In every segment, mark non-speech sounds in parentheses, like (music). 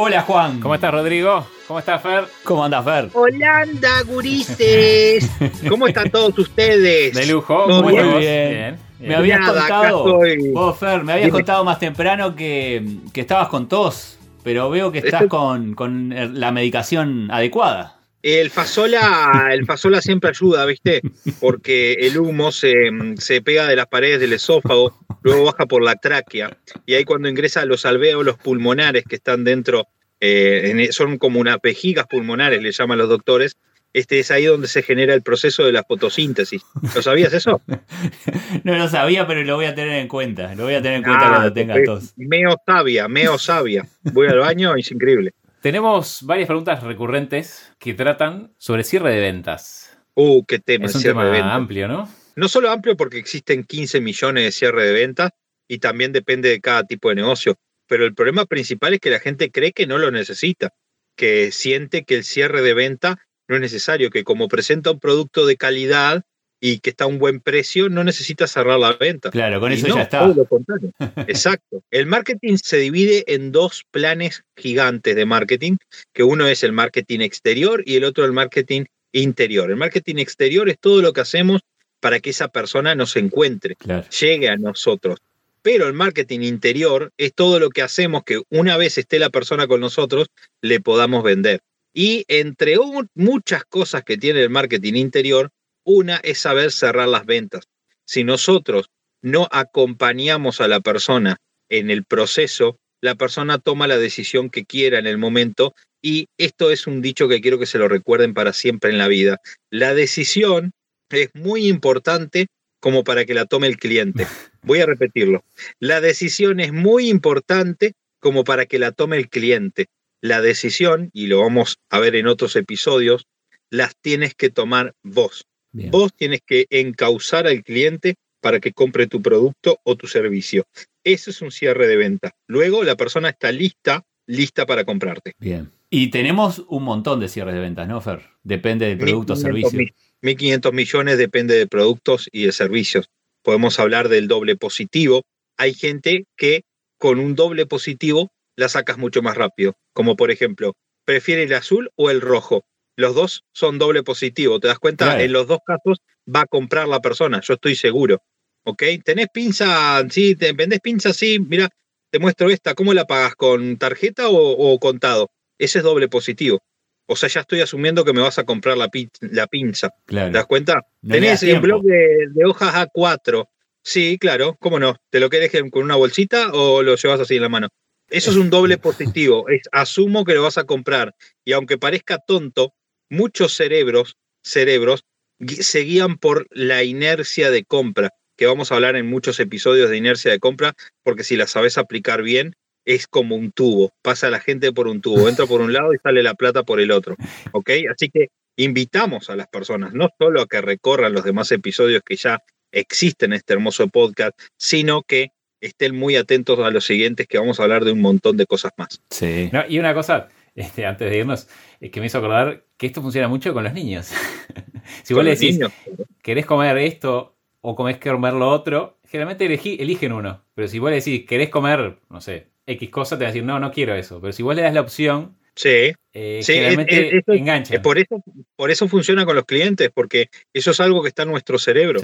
Hola Juan. ¿Cómo estás Rodrigo? ¿Cómo estás Fer? ¿Cómo andas Fer? Holanda, gurises. (laughs) ¿Cómo están todos ustedes? De lujo. Muy bien. Me habías contado, vos, Fer, me habías contado más temprano que, estabas con tos, pero veo que estás con, la medicación adecuada. El fasola, el fasola siempre ayuda, ¿viste? Porque el humo se, se, pega de las paredes del esófago, luego baja por la tráquea, y ahí cuando ingresa a los alvéolos pulmonares que están dentro eh, e, son como unas vejigas pulmonares, le llaman los doctores. Este es ahí donde se genera el proceso de la fotosíntesis. ¿Lo sabías eso? (laughs) no lo sabía, pero lo voy a tener en cuenta. Lo voy a tener en cuenta ah, cuando tenga tos. Meo sabia, meo sabia. Voy al baño y es increíble. Tenemos varias preguntas recurrentes que tratan sobre cierre de ventas. Uh, qué tema. Es un tema amplio, ¿no? No solo amplio porque existen 15 millones de cierre de ventas y también depende de cada tipo de negocio pero el problema principal es que la gente cree que no lo necesita, que siente que el cierre de venta no es necesario, que como presenta un producto de calidad y que está a un buen precio, no necesita cerrar la venta. Claro, con eso ya está. (laughs) Exacto. El marketing se divide en dos planes gigantes de marketing, que uno es el marketing exterior y el otro el marketing interior. El marketing exterior es todo lo que hacemos para que esa persona nos encuentre, llegue a nosotros pero el marketing interior es todo lo que hacemos que una vez esté la persona con nosotros, le podamos vender. Y entre muchas cosas que tiene el marketing interior, una es saber cerrar las ventas. Si nosotros no acompañamos a la persona en el proceso, la persona toma la decisión que quiera en el momento y esto es un dicho que quiero que se lo recuerden para siempre en la vida. La decisión es muy importante como para que la tome el cliente. (laughs) Voy a repetirlo. La decisión es muy importante como para que la tome el cliente. La decisión, y lo vamos a ver en otros episodios, las tienes que tomar vos. Vos tienes que encauzar al cliente para que compre tu producto o tu servicio. Eso es un cierre de venta. Luego la persona está lista, lista para comprarte. Bien. Y tenemos un montón de cierres de ventas, ¿no, Fer? Depende del producto o servicio. 1.500 millones depende de productos y de servicios. Podemos hablar del doble positivo. Hay gente que con un doble positivo la sacas mucho más rápido, como por ejemplo, prefiere el azul o el rojo. Los dos son doble positivo, ¿te das cuenta? En los dos casos va a comprar la persona, yo estoy seguro. ¿Ok? ¿Tenés pinza? Sí, ¿te vendés pinza? Sí, mira, te muestro esta. ¿Cómo la pagas? ¿Con tarjeta o, o contado? Ese es doble positivo. O sea, ya estoy asumiendo que me vas a comprar la, la pinza. ¿Te das cuenta? Tenés un blog de, hojas A4. Sí, claro, ¿cómo no? ¿Te lo querés con una bolsita o lo llevas así en la mano? Eso es un doble positivo. Es, asumo que lo vas a comprar. Y aunque parezca tonto, muchos cerebros, cerebros se guían por la inercia de compra, que vamos a hablar en muchos episodios de inercia de compra, porque si la sabes aplicar bien, es como un tubo, pasa la gente por un tubo, entra por un lado y sale la plata por el otro, ¿ok? Así que invitamos a las personas no solo a que recorran los demás episodios que ya existen en este hermoso podcast, sino que estén muy atentos a los siguientes que vamos a hablar de un montón de cosas más. Sí. y una cosa, este, antes de irnos, es que me hizo acordar que esto funciona mucho con los niños. (laughs) si vos le decís, ¿querés comer esto o querés comer lo otro? Generalmente eligen uno. Pero si vos le decís, ¿querés comer, no sé, X cosa, te va a decir, no, no quiero eso. Pero si vos le das la opción, sí, eh, generalmente engancha. Por eso, por eso funciona con los clientes, porque eso es algo que está en nuestro cerebro.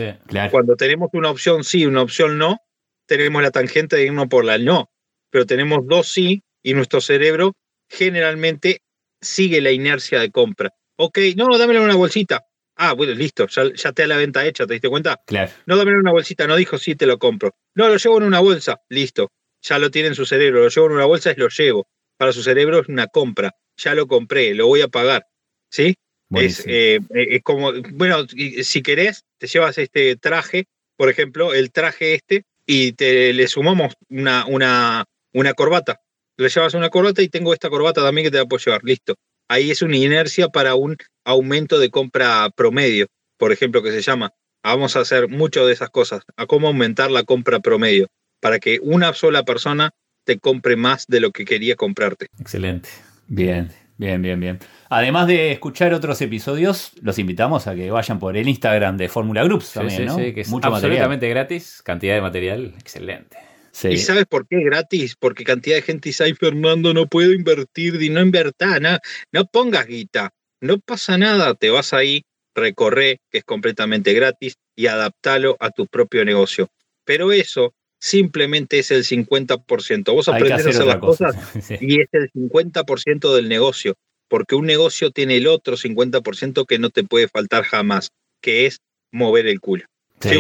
Cuando tenemos una opción sí, una opción no, tenemos la tangente de irnos por la no. Pero tenemos dos sí y nuestro cerebro generalmente sigue la inercia de compra. Ok, no, dámelo en una bolsita. Ah, bueno, listo, ya, ya te da la venta hecha, ¿te diste cuenta? Claro. No, dámelo en una bolsita, no dijo sí, te lo compro. No, lo llevo en una bolsa, listo ya lo tiene en su cerebro, lo llevo en una bolsa y lo llevo. Para su cerebro es una compra, ya lo compré, lo voy a pagar. ¿Sí? Es, eh, es, como, bueno, si querés, te llevas este traje, por ejemplo, el traje este, y te le sumamos una, una, una corbata. Le llevas una corbata y tengo esta corbata también que te la puedo llevar, listo. Ahí es una inercia para un aumento de compra promedio, por ejemplo, que se llama. Vamos a hacer mucho de esas cosas, a cómo aumentar la compra promedio, para que una sola persona te compre más de lo que quería comprarte. Excelente. Bien, bien, bien, bien. Además de escuchar otros episodios, los invitamos a que vayan por el Instagram de Fórmula Groups también, ¿no? que es Mucho absolutamente gratis, cantidad de material excelente. ¿Y sabes por qué gratis? Porque cantidad de gente dice, ay Fernando, no puedo invertir, no invertá, no, no pongas guita, no pasa nada, te vas ahí, recorre, que es completamente gratis, y adaptalo a tu propio negocio. Pero eso simplemente es el 50%. Vos aprendés a hacer las cosas (laughs) y es el 50% del negocio, porque un negocio tiene el otro 50% que no te puede faltar jamás, que es mover el culo. ¿Sí,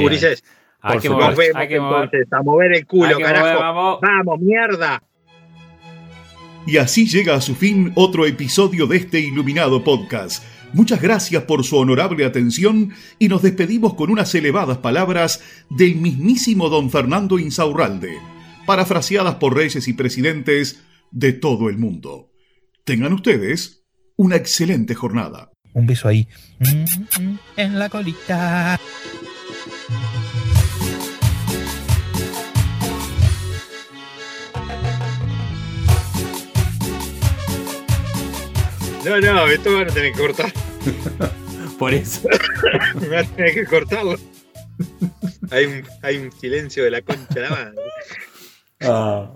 hay que mover, hay que entonces a mover el culo, carajo. vamos. mierda. Y así llega a su fin otro episodio de este iluminado podcast. Muchas gracias por su honorable atención y nos despedimos con unas elevadas palabras del mismísimo don Fernando Insaurralde, parafraseadas por reyes y presidentes de todo el mundo. Tengan ustedes una excelente jornada. Un beso ahí. En la colita. No, no, esto van a tener que cortar. (laughs) Por eso. van a tener que cortarlo. Hay un, hay un silencio de la concha de la madre. Ah.